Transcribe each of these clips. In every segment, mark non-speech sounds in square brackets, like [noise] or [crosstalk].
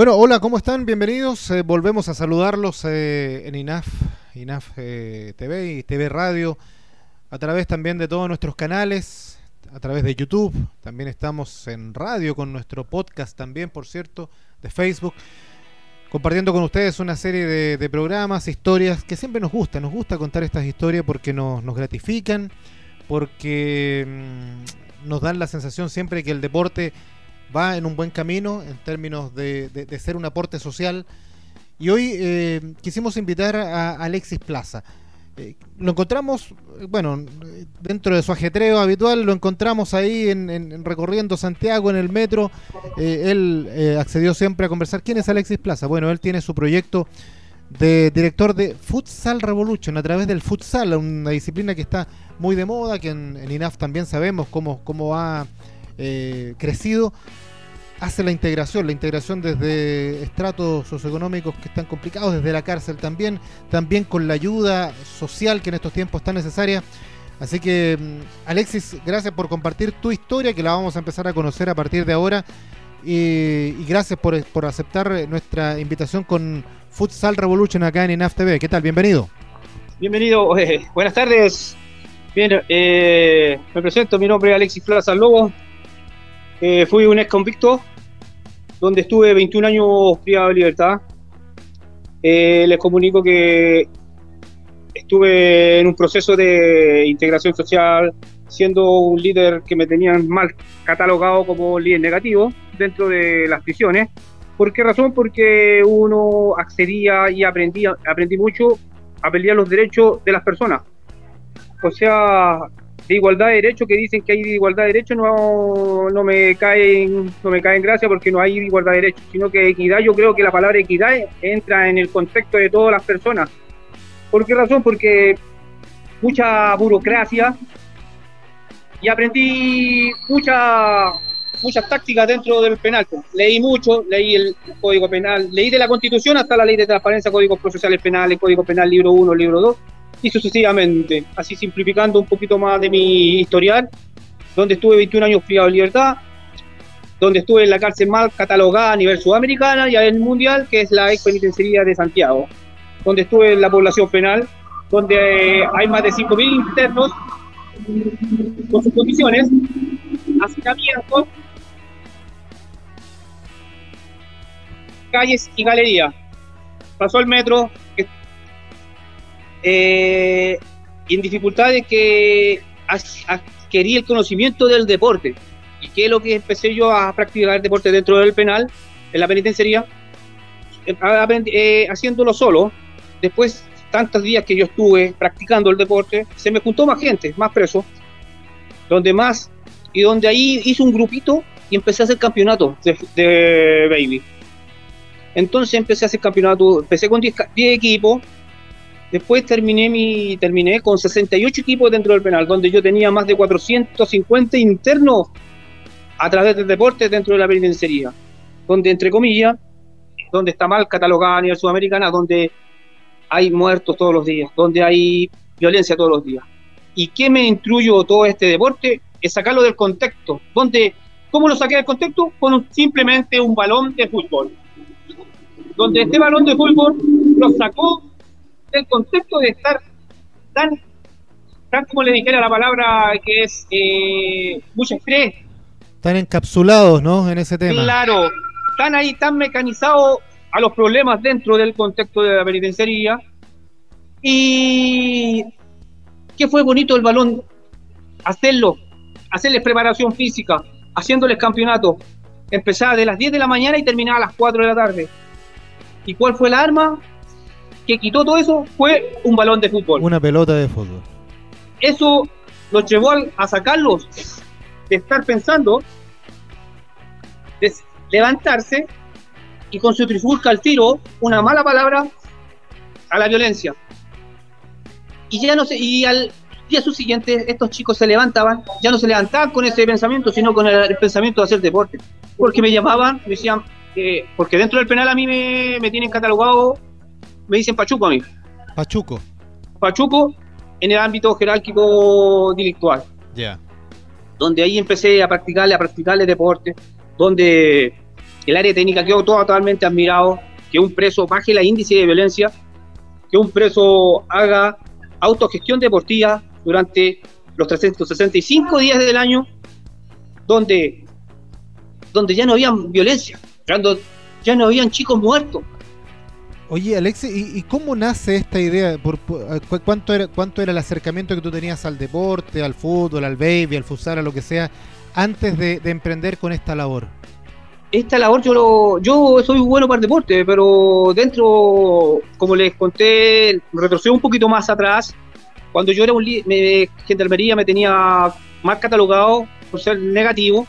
Bueno, hola, ¿cómo están? Bienvenidos. Eh, volvemos a saludarlos eh, en INAF, INAF eh, TV y TV Radio, a través también de todos nuestros canales, a través de YouTube. También estamos en radio con nuestro podcast también, por cierto, de Facebook. Compartiendo con ustedes una serie de, programas, historias que siempre nos gusta. Nos gusta contar estas historias porque nos, gratifican, porque mm, nos dan la sensación siempre que el deporte va en un buen camino en términos de, ser un aporte social. Y hoy eh, quisimos invitar a Alexis Plaza. Eh, lo encontramos, bueno, dentro de su ajetreo habitual, lo encontramos ahí en, recorriendo Santiago en el metro. Eh, él accedió siempre a conversar. ¿Quién es Alexis Plaza? Bueno, él tiene su proyecto de director de Futsal Revolution a través del futsal, una disciplina que está muy de moda, que en, INAF también sabemos cómo, cómo eh, crecido, hace la integración, la integración desde estratos socioeconómicos que están complicados, desde la cárcel también, también con la ayuda social que en estos tiempos está necesaria. Así que, mm, Alexis, gracias por compartir tu historia, que la vamos a empezar a conocer a partir de ahora. Y, gracias por, por, aceptar nuestra invitación con Futsal Revolution acá en INAF TV. ¿Qué tal? Bienvenido. Bienvenido, [laughs] eh, buenas tardes. Bien, eh, me presento, mi nombre es Alexis Plaza Lobo, eh, fui un ex convicto, donde estuve 21 años privado de libertad. Eh, les comunico que estuve en un proceso de integración social, siendo un líder que me tenían mal catalogado como líder negativo dentro de las prisiones. ¿Por qué razón? Porque uno accedía y aprendía, aprendí mucho a pelear los derechos de las personas. O sea, de igualdad de derechos que dicen que hay igualdad de derechos no, no me caen no me caen gracia porque no hay igualdad de derechos sino que equidad yo creo que la palabra equidad entra en el contexto de todas las personas ¿por qué razón? porque mucha burocracia y aprendí mucha muchas tácticas dentro del penal leí mucho leí el código penal leí de la constitución hasta la ley de transparencia códigos procesales penales código penal libro 1 libro 2 y sucesivamente, así simplificando un poquito más de mi historial, donde estuve 21 años privado de libertad, donde estuve en la cárcel más catalogada a nivel sudamericana y a nivel mundial, que es la ex penitenciaría de Santiago, donde estuve en la población penal, donde hay más de 5.000 internos con sus condiciones, hacinamientos, calles y galerías. Pasó el metro, eh, en dificultades que adquirí el conocimiento del deporte. ¿Y qué es lo que empecé yo a practicar el deporte dentro del penal, en la penitenciaría? Eh, eh, haciéndolo solo. Después, tantos días que yo estuve practicando el deporte, se me juntó más gente, más presos, donde más, y donde ahí hice un grupito y empecé a hacer campeonato de, de baby. Entonces empecé a hacer campeonato, empecé con 10 equipos, Después terminé, mi, terminé con 68 equipos dentro del penal, donde yo tenía más de 450 internos a través del deporte dentro de la penitenciaría, donde, entre comillas, donde está mal catalogada a nivel sudamericana, donde hay muertos todos los días, donde hay violencia todos los días. ¿Y qué me instruyo todo este deporte? Es sacarlo del contexto. Donde, ¿Cómo lo saqué del contexto? Con simplemente un balón de fútbol. Donde este balón de fútbol lo sacó el contexto de estar tan, tan como le dijera la palabra que es eh, mucho estrés. Tan encapsulados, ¿no? En ese tema. Claro, tan ahí, tan mecanizados a los problemas dentro del contexto de la penitenciaría. Y qué fue bonito el balón, hacerlo, hacerles preparación física, haciéndoles campeonato. Empezaba de las 10 de la mañana y terminaba a las 4 de la tarde. ¿Y cuál fue la arma? Que quitó todo eso fue un balón de fútbol. Una pelota de fútbol. Eso los llevó a sacarlos de estar pensando, de levantarse y con su trifulca al tiro una mala palabra a la violencia. Y ya no sé, y al día subsiguiente estos chicos se levantaban, ya no se levantaban con ese pensamiento, sino con el, pensamiento de hacer deporte. Porque me llamaban, me decían, que porque dentro del penal a mí me, me tienen catalogado me dicen Pachuco a mí. Pachuco. Pachuco en el ámbito jerárquico delictual. Ya. Donde ahí empecé a practicarle, a practicarle deporte, donde el área técnica quedó totalmente admirado, que un preso baje la índice de violencia, que un preso haga autogestión deportiva durante los 365 días del año, donde, donde ya no había violencia, cuando ya no habían chicos muertos. Oye, Alex, ¿y, cómo nace esta idea? Por, cuánto, era, ¿Cuánto era el acercamiento que tú tenías al deporte, al fútbol, al baby, al futsal, a lo que sea, antes de, emprender con esta labor? Esta labor yo lo, yo soy bueno para el deporte, pero dentro, como les conté, retrocedo un poquito más atrás. Cuando yo era un me, gendarmería me tenía más catalogado por ser negativo,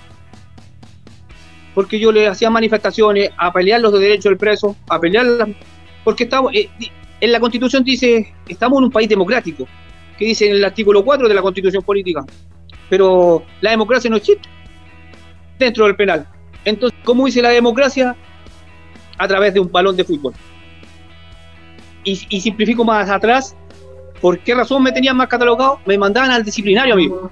porque yo le hacía manifestaciones a pelear los derechos del preso, a pelear las porque estamos, eh, en la Constitución dice, estamos en un país democrático, que dice en el artículo 4 de la Constitución Política, pero la democracia no existe dentro del penal. Entonces, ¿cómo dice la democracia? A través de un balón de fútbol. Y, simplifico más atrás, ¿por qué razón me tenían más catalogado? Me mandaban al disciplinario, amigo.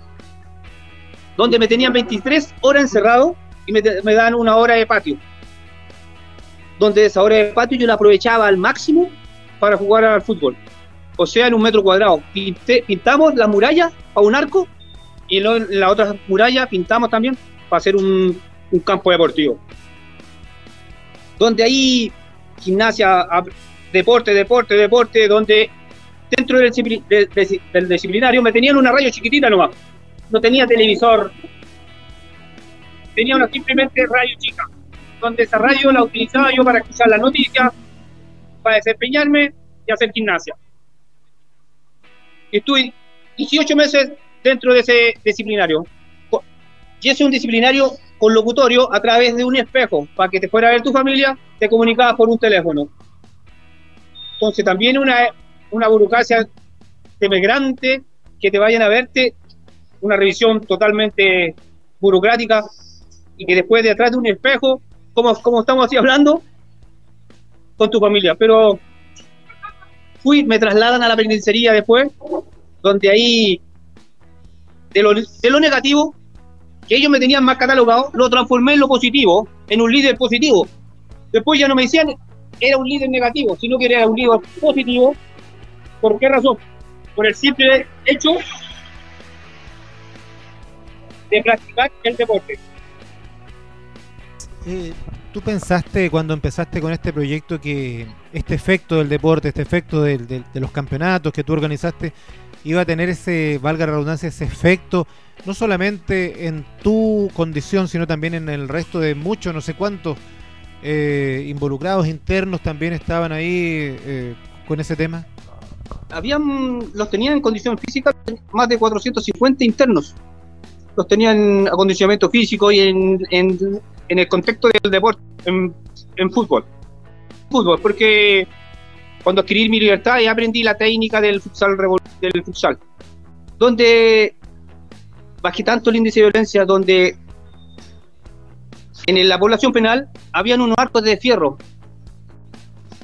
Donde me tenían 23 horas encerrado y me, me dan una hora de patio donde esa hora de patio yo la aprovechaba al máximo para jugar al fútbol. O sea, en un metro cuadrado. pintamos la muralla a un arco y en la otra muralla pintamos también para hacer un, campo deportivo. Donde ahí gimnasia, deporte, deporte, deporte, donde dentro del, del, disciplinario me tenían una radio chiquitita nomás. No tenía televisor. Tenía una simplemente radio chica donde esa radio la utilizaba yo para escuchar las noticias, para desempeñarme y hacer gimnasia. Estuve 18 meses dentro de ese disciplinario. Y ese es un disciplinario con locutorio a través de un espejo. Para que te fuera a ver tu familia, te comunicabas por un teléfono. Entonces también una, una burocracia temegrante que te vayan a verte, una revisión totalmente burocrática y que después de atrás de un espejo como, estamos así hablando, con tu familia. Pero fui, me trasladan a la penitenciaría después, donde ahí, de lo, de lo negativo, que ellos me tenían más catalogado, lo transformé en lo positivo, en un líder positivo. Después ya no me decían era un líder negativo, sino que era un líder positivo. ¿Por qué razón? Por el simple hecho de practicar el deporte. Eh, ¿Tú pensaste cuando empezaste con este proyecto que este efecto del deporte, este efecto de los campeonatos que tú organizaste, iba a tener ese, valga la redundancia, ese efecto, no solamente en tu condición, sino también en el resto de muchos, no sé cuántos eh, involucrados internos también estaban ahí eh, con ese tema? Habían, los tenían en condición física más de 450 internos. Los tenían en acondicionamiento físico y en, en en el contexto del deporte, en, fútbol. Fútbol, porque cuando adquirí mi libertad ya aprendí la técnica del futsal, del futsal donde bajé tanto el índice de violencia, donde en la población penal habían unos arcos de fierro,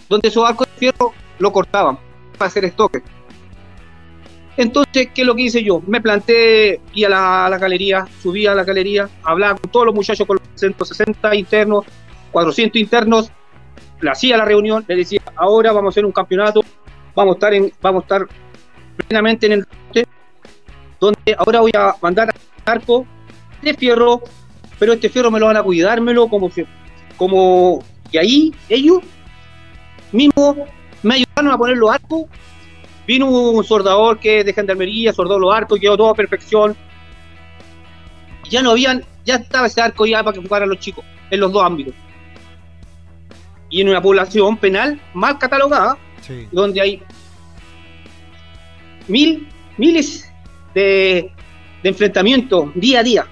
donde esos arcos de fierro lo cortaban para hacer estoque. Entonces, ¿qué es lo que hice yo? Me planté, y a la, galería, subí a la galería, hablaba con todos los muchachos, con los 160 internos, 400 internos, le hacía la reunión, le decía, ahora vamos a hacer un campeonato, vamos a estar, en, vamos a estar plenamente en el donde ahora voy a mandar arco de fierro, pero este fierro me lo van a cuidármelo como, como, y ahí ellos mismos me ayudaron a poner los arcos Vino un soldador que es de gendarmería, soldó los arcos, quedó todo a perfección. Ya no habían, ya estaba ese arco ya para que jugaran los chicos, en los dos ámbitos. Y en una población penal mal catalogada, donde hay mil, miles de, de enfrentamientos día a día.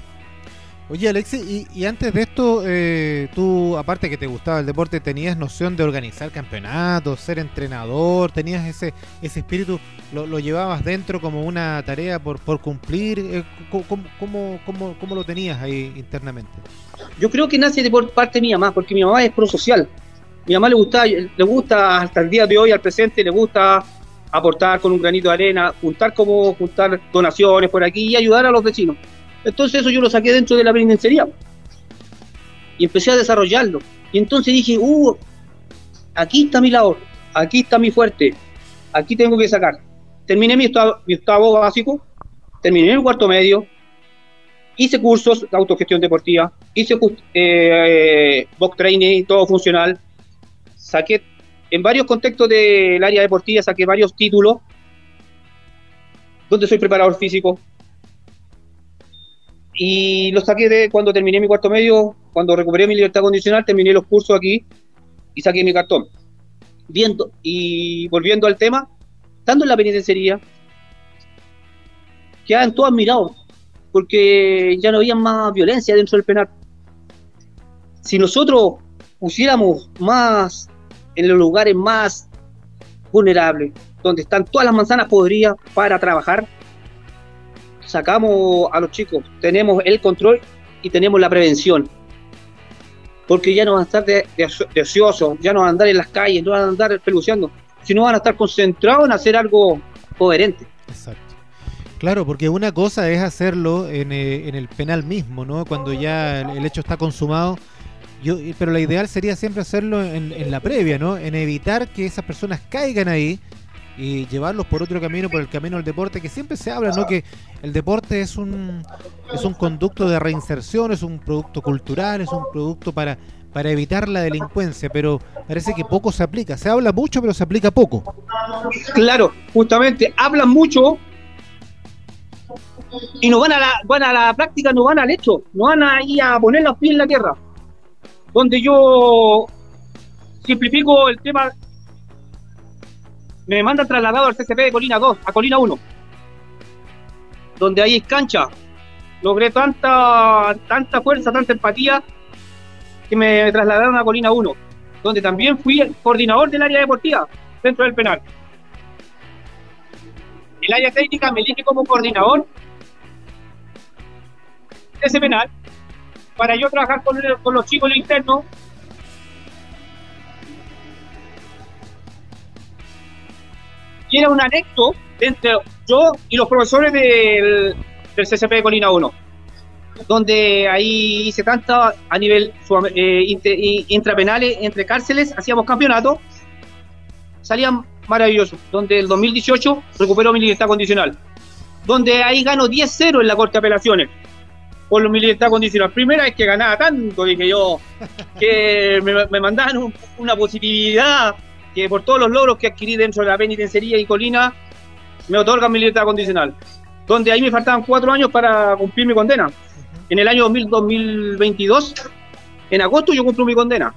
Oye, Alexi, y, antes de esto, eh, tú, aparte que te gustaba el deporte, tenías noción de organizar campeonatos, ser entrenador, tenías ese, ese espíritu, lo, llevabas dentro como una tarea por, por cumplir. Eh, ¿cómo, cómo, lo tenías ahí internamente? Yo creo que nace de por parte mía más, porque mi mamá es prosocial. Mi mamá le gusta, le gusta hasta el día de hoy, al presente, le gusta aportar con un granito de arena, juntar como juntar donaciones por aquí y ayudar a los vecinos. Entonces eso yo lo saqué dentro de la penitenciaría y empecé a desarrollarlo. Y entonces dije, uh, aquí está mi labor, aquí está mi fuerte, aquí tengo que sacar. Terminé mi octavo, básico, terminé el cuarto medio, hice cursos de autogestión deportiva, hice eh, box training, todo funcional, saqué en varios contextos del área deportiva, saqué varios títulos, donde soy preparador físico. Y los saqué de cuando terminé mi cuarto medio, cuando recuperé mi libertad condicional, terminé los cursos aquí y saqué mi cartón. Viendo y volviendo al tema, estando en la penitenciaría, quedaban todos admirados, porque ya no había más violencia dentro del penal. Si nosotros pusiéramos más en los lugares más vulnerables, donde están todas las manzanas podridas para trabajar, sacamos a los chicos, tenemos el control y tenemos la prevención. Porque ya no van a estar de, ociosos, ya no van a andar en las calles, no van a andar peluceando, sino van a estar concentrados en hacer algo coherente. Exacto. Claro, porque una cosa es hacerlo en, eh, el penal mismo, ¿no? Cuando ya el hecho está consumado yo, pero la ideal sería siempre hacerlo en, la previa, ¿no? En evitar que esas personas caigan ahí y llevarlos por otro camino, por el camino del deporte, que siempre se habla, ¿no? Que el deporte es un, es un conducto de reinserción, es un producto cultural, es un producto para, para evitar la delincuencia, pero parece que poco se aplica. Se habla mucho, pero se aplica poco. Claro, justamente, hablan mucho y no van a la, van a la práctica, no van al hecho, no van a ir a poner los pies en la tierra donde yo simplifico el tema, me mandan trasladado al CCP de Colina 2 a Colina 1, donde ahí es cancha. Logré tanta, tanta fuerza, tanta empatía, que me trasladaron a Colina 1, donde también fui el coordinador del área deportiva dentro del penal. El área técnica me elige como coordinador de ese penal para yo trabajar con, con los chicos internos. Y era un anexo entre yo y los profesores del, del CCP de Colina 1, donde ahí hice tanta a nivel eh, intrapenales, entre cárceles, hacíamos campeonatos, salían maravillosos, donde el 2018 recuperó mi libertad condicional, donde ahí gano 10-0 en la Corte de Apelaciones por los militares condicional. Primera es que ganaba tanto, dije yo, que me, mandaban una positividad, que por todos los logros que adquirí dentro de la penitenciaría y colina, me otorgan mi libertad condicional. Donde ahí me faltaban cuatro años para cumplir mi condena. En el año 2022, en agosto, yo cumplo mi condena.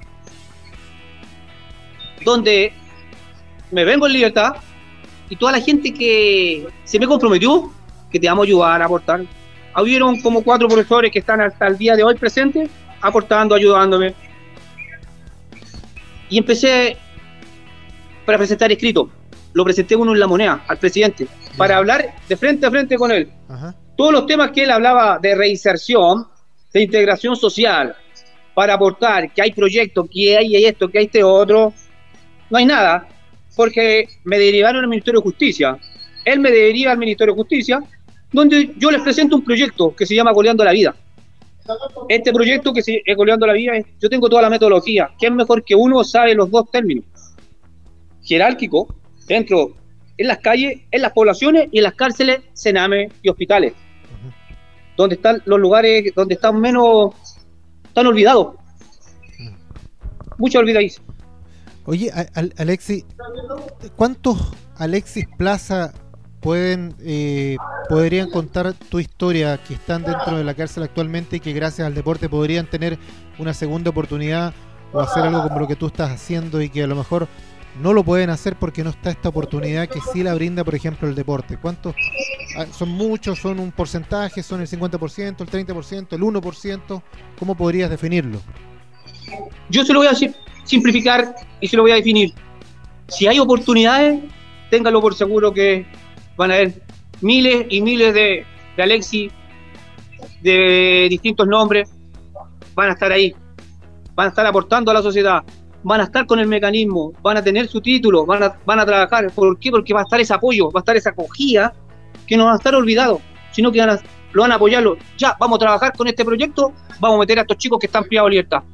Donde me vengo en libertad y toda la gente que se me comprometió, que te vamos a ayudar a aportar, Hubieron como cuatro profesores que están hasta el día de hoy presentes, aportando, ayudándome. Y empecé para presentar escrito. Lo presenté uno en la moneda al presidente, para hablar de frente a frente con él. Todos los temas que él hablaba de reinserción, de integración social, para aportar que hay proyectos, que hay esto, que hay este otro, no hay nada, porque me derivaron al Ministerio de Justicia. Él me deriva al Ministerio de Justicia donde yo les presento un proyecto que se llama Goleando la Vida. Este proyecto que se es Goleando la Vida, yo tengo toda la metodología. ¿Qué es mejor que uno sabe los dos términos? Jerárquico, dentro, en las calles, en las poblaciones y en las cárceles, cename y hospitales. Donde están los lugares donde están menos, están olvidados. Mucho olvidadísimo. Oye, Alexis, ¿cuántos Alexis Plaza pueden eh, podrían contar tu historia que están dentro de la cárcel actualmente y que gracias al deporte podrían tener una segunda oportunidad o hacer algo como lo que tú estás haciendo y que a lo mejor no lo pueden hacer porque no está esta oportunidad que sí la brinda, por ejemplo, el deporte. ¿Cuántos? Ah, ¿Son muchos? ¿Son un porcentaje? ¿Son el 50%, el 30%, el 1%? ¿Cómo podrías definirlo? Yo se lo voy a simplificar y se lo voy a definir. Si hay oportunidades, téngalo por seguro que van a haber miles y miles de, de Alexi de distintos nombres, van a estar ahí, van a estar aportando a la sociedad, van a estar con el mecanismo, van a tener su título, van a, van a trabajar. ¿Por qué? Porque va a estar ese apoyo, va a estar esa acogida que no van a estar olvidados, sino que lo van a apoyarlo. Ya, vamos a trabajar con este proyecto, vamos a meter a estos chicos que están privados de libertad.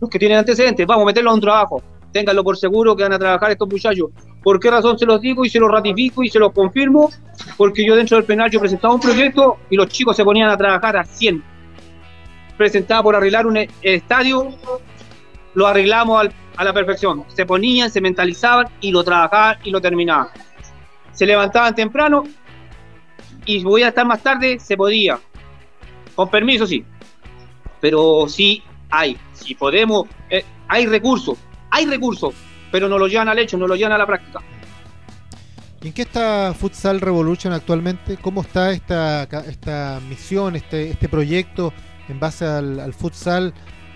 los que tienen antecedentes, vamos a meterlos a un trabajo. Ténganlo por seguro que van a trabajar estos muchachos. ¿Por qué razón se los digo y se los ratifico y se los confirmo? Porque yo dentro del penal yo presentaba un proyecto y los chicos se ponían a trabajar a 100. Presentaba por arreglar un estadio, lo arreglamos a la perfección. Se ponían, se mentalizaban y lo trabajaban y lo terminaban. Se levantaban temprano y voy a estar más tarde, se podía. Con permiso, sí. Pero sí hay, si podemos, eh, hay recursos, hay recursos, pero no lo llevan al hecho, no lo llevan a la práctica. ¿Y en qué está Futsal Revolution actualmente? ¿Cómo está esta, esta misión, este, este proyecto en base al, futsal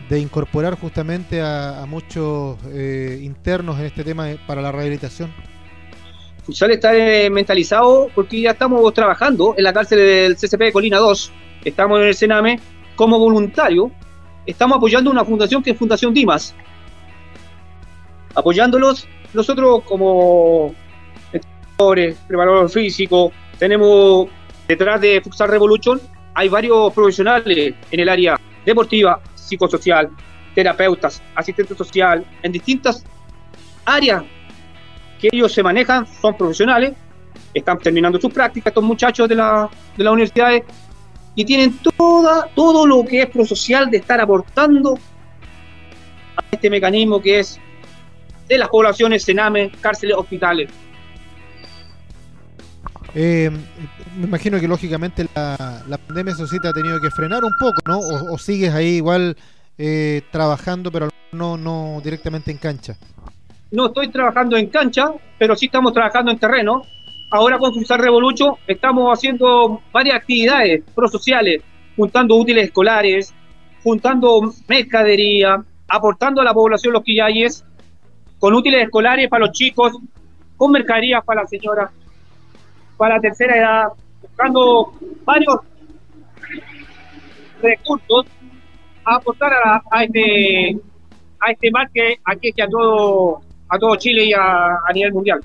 de incorporar justamente a, muchos eh, internos en este tema para la rehabilitación? Futsal está eh, mentalizado porque ya estamos trabajando en la cárcel del CCP de Colina 2, estamos en el Sename como voluntario, estamos apoyando una fundación que es Fundación Dimas. Apoyándolos, nosotros como preparadores físicos, tenemos detrás de Futsal Revolution, hay varios profesionales en el área deportiva, psicosocial, terapeutas, asistente social, en distintas áreas que ellos se manejan, son profesionales, están terminando sus prácticas estos muchachos de, la, de las universidades y tienen toda, todo lo que es prosocial de estar aportando a este mecanismo que es de las poblaciones Sename, cárceles, hospitales. Eh, me imagino que lógicamente la, la pandemia Societa ha tenido que frenar un poco, ¿no? O, sigues ahí igual eh, trabajando, pero no, no directamente en cancha. No estoy trabajando en cancha, pero sí estamos trabajando en terreno ahora con Futsal Revolucho estamos haciendo varias actividades prosociales, juntando útiles escolares, juntando mercadería, aportando a la población los quillayes, con útiles escolares para los chicos, con mercadería para las señoras, para tercera edad, buscando varios recursos a aportar a, este a este mar que aquí a todo a todo Chile y a nivel mundial.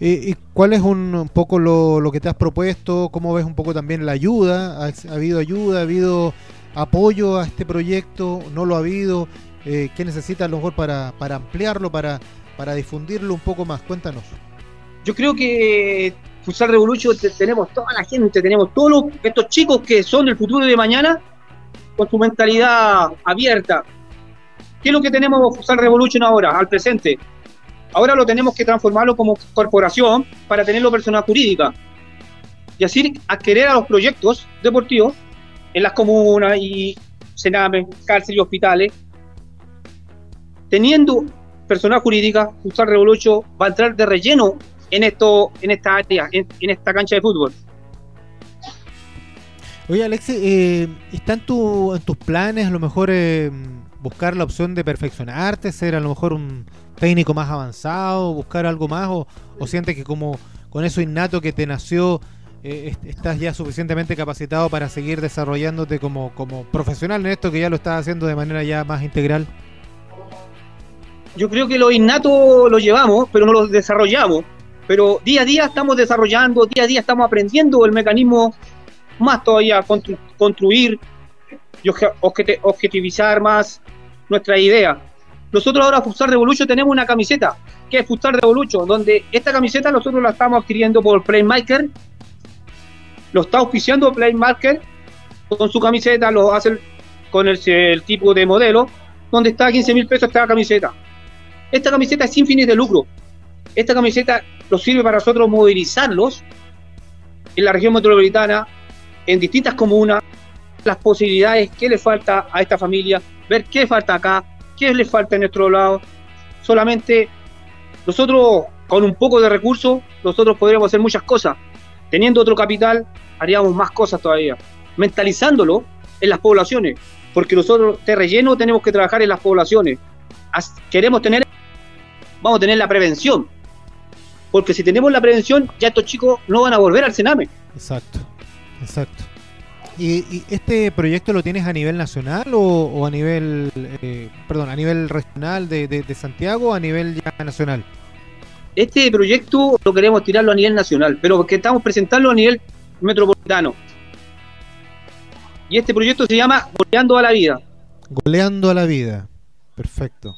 ¿Y cuál es un, poco lo, que te has propuesto? ¿Cómo ves un poco también la ayuda? ¿Ha, habido ayuda? ¿Ha habido apoyo a este proyecto? ¿No lo ha habido? Eh, ¿Qué necesita a lo mejor para, ampliarlo, para, para difundirlo un poco más? Cuéntanos. Yo creo que Futsal Revolution tenemos toda la gente, tenemos todos estos chicos que son el futuro de mañana con su mentalidad abierta. ¿Qué es lo que tenemos Futsal Revolution ahora, al presente? Ahora lo tenemos que transformarlo como corporación para tenerlo persona jurídica. Y así adquirir a los proyectos deportivos en las comunas y cárceles y hospitales. Teniendo personal jurídica, Futsal Revolution va a entrar de relleno en esto, en esta área, en, esta cancha de fútbol. Oye, Alex, eh, ¿está en, tus planes a lo mejor eh, buscar la opción de perfeccionarte, ser a lo mejor un técnico más avanzado, buscar algo más, o, o sientes que como con eso innato que te nació, eh, estás ya suficientemente capacitado para seguir desarrollándote como, como profesional en esto que ya lo estás haciendo de manera ya más integral? Yo creo que lo innato lo llevamos, pero no lo desarrollamos. Pero día a día estamos desarrollando, día a día estamos aprendiendo el mecanismo más todavía, construir y objetivizar más nuestra idea nosotros ahora, Futsal Revolution, tenemos una camiseta, que es Futsal Revolution, donde esta camiseta nosotros la estamos adquiriendo por Playmaker. Lo está auspiciando Playmaker con su camiseta, lo hace con el, tipo de modelo, donde está a 15 mil pesos esta camiseta. Esta camiseta es sin fines de lucro. Esta camiseta nos sirve para nosotros movilizarlos en la región metropolitana, en distintas comunas, las posibilidades que le falta a esta familia, ver qué falta acá, ¿Qué le falta en nuestro lado? Solamente nosotros, con un poco de recursos, nosotros podríamos hacer muchas cosas. Teniendo otro capital, haríamos más cosas todavía. Mentalizándolo en las poblaciones, porque nosotros de relleno tenemos que trabajar en las poblaciones. Queremos tener, vamos a tener la prevención, porque si tenemos la prevención, ya estos chicos no van a volver al Sename. Exacto, exacto. ¿Y, este proyecto lo tienes a nivel nacional o, a nivel, eh, perdón, a nivel regional de, Santiago o a nivel ya nacional? Este proyecto lo queremos tirarlo a nivel nacional, pero porque estamos presentando a nivel metropolitano. Y este proyecto se llama Boleando a la Vida. Goleando a la vida. Perfecto.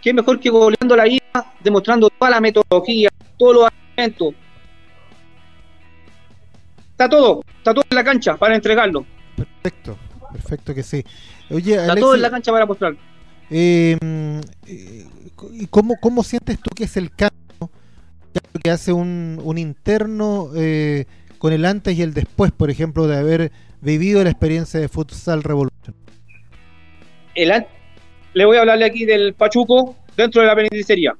¿Qué mejor que goleando a la vida, demostrando toda la metodología, todos los argumentos? Está todo, está todo en la cancha para entregarlo. Perfecto, perfecto que sí. Oye, está todo en la cancha para mostrarlo. Eh, ¿Y cómo, cómo sientes tú que es el cambio que hace un, un interno eh, con el antes y el después, por ejemplo, de haber vivido la experiencia de Futsal Revolution? El, le voy a hablarle aquí del Pachuco dentro de la penitenciaría.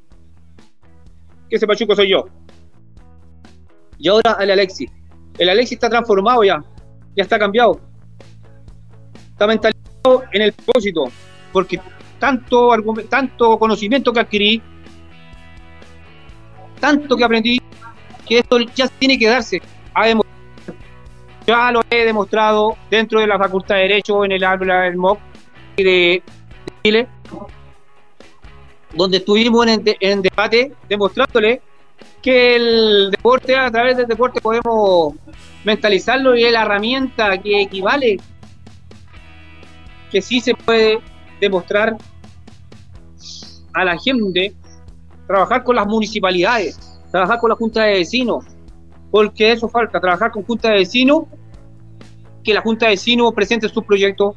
Que ese Pachuco soy yo. Y ahora el Alexi. El Alexi está transformado ya. Ya está cambiado. Está mentalizado en el propósito. Porque tanto, tanto conocimiento que adquirí, tanto que aprendí, que esto ya tiene que darse. Ya lo he demostrado dentro de la Facultad de Derecho, en el del MOC de, Chile, donde estuvimos en, debate demostrándole que el deporte, a través del deporte podemos mentalizarlo y es la herramienta que equivale, que sí se puede demostrar a la gente, trabajar con las municipalidades, trabajar con la Junta de Vecinos, porque eso falta, trabajar con Junta de Vecinos, que la Junta de Vecinos presente sus proyectos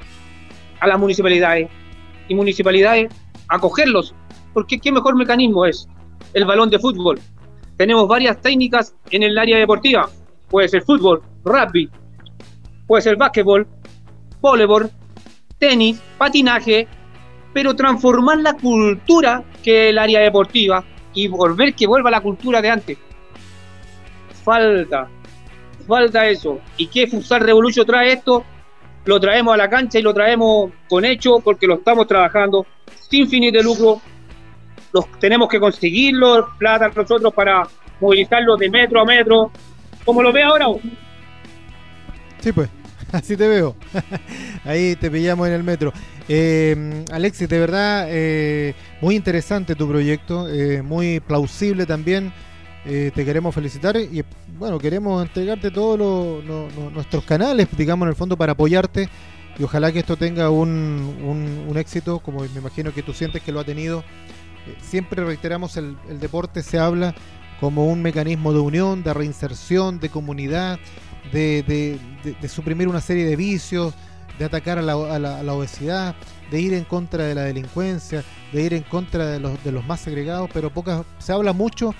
a las municipalidades y municipalidades acogerlos, porque qué mejor mecanismo es el balón de fútbol. Tenemos varias técnicas en el área deportiva, puede ser fútbol, rugby, puede ser básquetbol, voleibol, tenis, patinaje, pero transformar la cultura que es el área deportiva y volver que vuelva la cultura de antes. Falta, falta eso. ¿Y qué Futsal Revolution trae esto? Lo traemos a la cancha y lo traemos con hecho porque lo estamos trabajando sin fines de lucro. Los tenemos que conseguirlo, plata nosotros para movilizarlo de metro a metro, como lo ve ahora. Sí, pues. [laughs] Así te veo. [laughs] Ahí te pillamos en el metro. Eh, Alexis, de verdad, eh, muy interesante tu proyecto, eh, muy plausible también. Eh, te queremos felicitar y bueno, queremos entregarte todos nuestros canales, digamos, en el fondo para apoyarte y ojalá que esto tenga un, un, éxito, como me imagino que tú sientes que lo ha tenido. Siempre reiteramos, el, el deporte se habla como un mecanismo de unión, de reinserción, de comunidad, de, suprimir una serie de vicios, de atacar a la, obesidad, de ir en contra de la delincuencia, de ir en contra de los, de los más segregados, pero pocas, se habla mucho,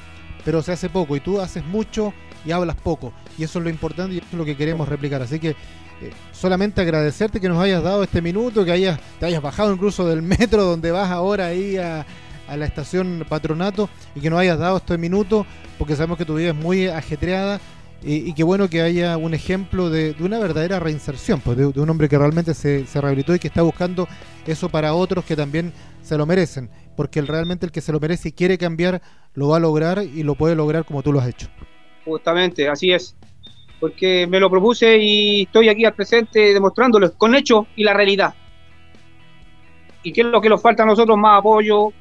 pero se hace poco, y tú haces mucho y hablas poco, y eso es lo importante y eso es lo que queremos replicar, así que eh, solamente agradecerte que nos hayas dado este minuto, que hayas, te hayas bajado incluso del [laughs] metro donde vas ahora ahí a, a la estación Patronato y que nos hayas dado este minuto, porque sabemos que tu vida es muy ajetreada y, qué bueno que haya un ejemplo de, una verdadera reinserción, pues de, un hombre que realmente se, rehabilitó y que está buscando eso para otros que también se lo merecen, porque realmente el que se lo merece y quiere cambiar lo va a lograr y lo puede lograr como tú lo has hecho. Justamente, así es, porque me lo propuse y estoy aquí al presente demostrándolo con hechos y la realidad. ¿Y qué es lo que nos falta a nosotros? Más apoyo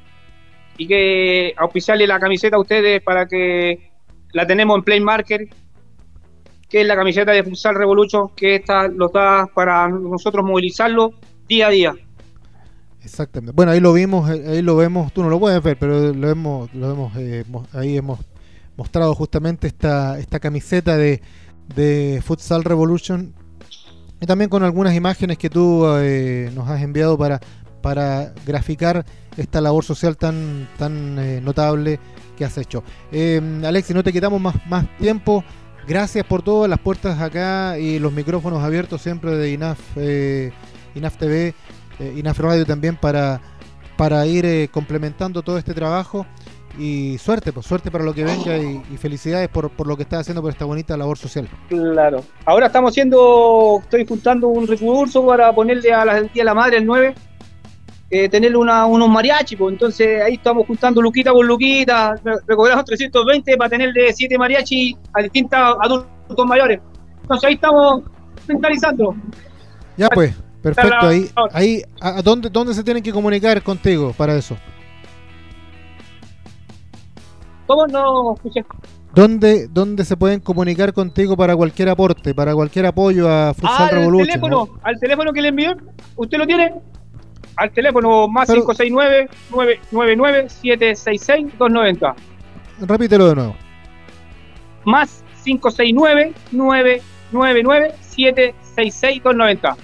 y que auspiciarle la camiseta a ustedes para que la tenemos en Play Market que es la camiseta de Futsal Revolution, que esta lo da para nosotros movilizarlo día a día. Exactamente. Bueno, ahí lo vimos, eh, ahí lo vemos, tú no lo puedes ver, pero lo hemos, lo hemos eh, ahí hemos mostrado justamente esta, esta camiseta de, de Futsal Revolution y también con algunas imágenes que tú eh, nos has enviado para, para graficar esta labor social tan, tan notable que has hecho. Eh, Alexi, no te quitamos más, más tiempo. Gracias por todo, las puertas acá y los micrófonos abiertos siempre de INAF, eh, INAF TV, eh, INAF Radio también para, para ir eh, complementando todo este trabajo. Y suerte, pues suerte para lo que venga y, felicidades por, por, lo que estás haciendo por esta bonita labor social. Claro. Ahora estamos haciendo, estoy juntando un recurso para ponerle a la Día de la Madre el 9 eh, tener una, unos mariachi, pues entonces ahí estamos juntando luquita con luquita, recobramos 320 para tenerle 7 mariachi a distintos adultos mayores. Entonces ahí estamos mentalizando. Ya pues, perfecto. Ahí, ahí ¿a dónde, dónde se tienen que comunicar contigo para eso? ¿Cómo no escuché? ¿Dónde, ¿Dónde se pueden comunicar contigo para cualquier aporte, para cualquier apoyo a Futsal Revolution? Teléfono, Al teléfono que le envió, ¿usted lo tiene? Al teléfono más 569-999-766-290. Repítelo de nuevo. Más 569-999-766-290.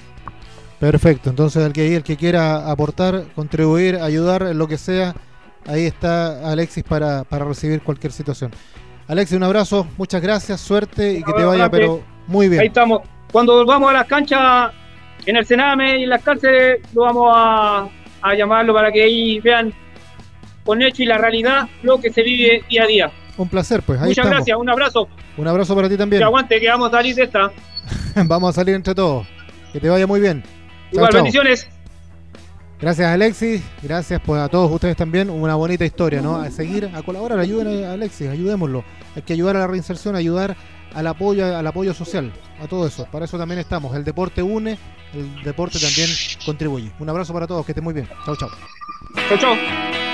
Perfecto, entonces el que, el que quiera aportar, contribuir, ayudar, lo que sea, ahí está Alexis para, para recibir cualquier situación. Alexis, un abrazo, muchas gracias, suerte y que te vaya, pero muy bien. Ahí estamos. Cuando volvamos a las canchas en el Sename y en las cárceles, lo vamos a, a llamarlo para que ahí vean con hecho y la realidad lo que se vive día a día. Un placer, pues. Ahí Muchas gracias, un abrazo. Un abrazo para ti también. Que aguante, que vamos a salir de esta. [laughs] vamos a salir entre todos. Que te vaya muy bien. Igual, bendiciones. Gracias Alexis, gracias pues a todos ustedes también, una bonita historia, ¿no? A seguir, a colaborar, ayuden a Alexis, ayudémoslo. Hay que ayudar a la reinserción, ayudar al apoyo, al apoyo social, a todo eso. Para eso también estamos. El deporte une, el deporte también contribuye. Un abrazo para todos, que estén muy bien. Chao, chao. Chao, chao.